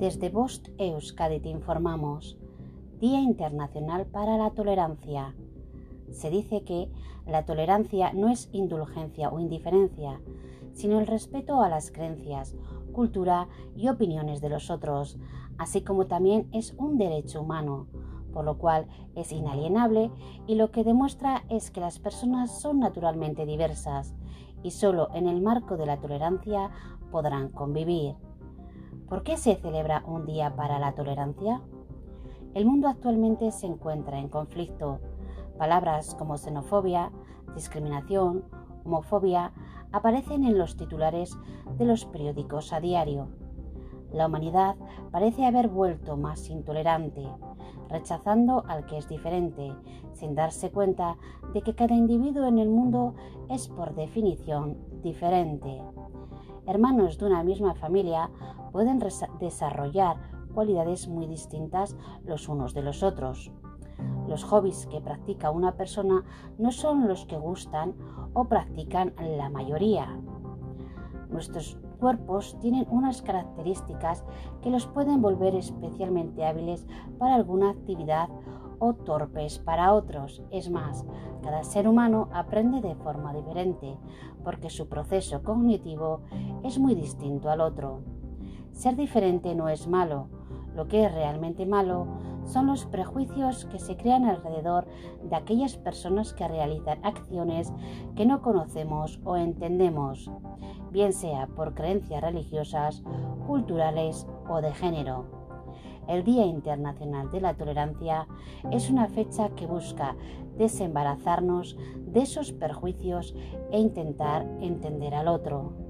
Desde Bost Euskadi informamos. Día Internacional para la Tolerancia. Se dice que la tolerancia no es indulgencia o indiferencia, sino el respeto a las creencias, cultura y opiniones de los otros, así como también es un derecho humano, por lo cual es inalienable y lo que demuestra es que las personas son naturalmente diversas y solo en el marco de la tolerancia podrán convivir. ¿Por qué se celebra un día para la tolerancia? El mundo actualmente se encuentra en conflicto. Palabras como xenofobia, discriminación, homofobia aparecen en los titulares de los periódicos a diario. La humanidad parece haber vuelto más intolerante, rechazando al que es diferente, sin darse cuenta de que cada individuo en el mundo es por definición diferente. Hermanos de una misma familia pueden desarrollar cualidades muy distintas los unos de los otros. Los hobbies que practica una persona no son los que gustan o practican la mayoría. Nuestros cuerpos tienen unas características que los pueden volver especialmente hábiles para alguna actividad o torpes para otros. Es más, cada ser humano aprende de forma diferente porque su proceso cognitivo es muy distinto al otro. Ser diferente no es malo, lo que es realmente malo son los prejuicios que se crean alrededor de aquellas personas que realizan acciones que no conocemos o entendemos, bien sea por creencias religiosas, culturales o de género. El Día Internacional de la Tolerancia es una fecha que busca desembarazarnos de esos perjuicios e intentar entender al otro.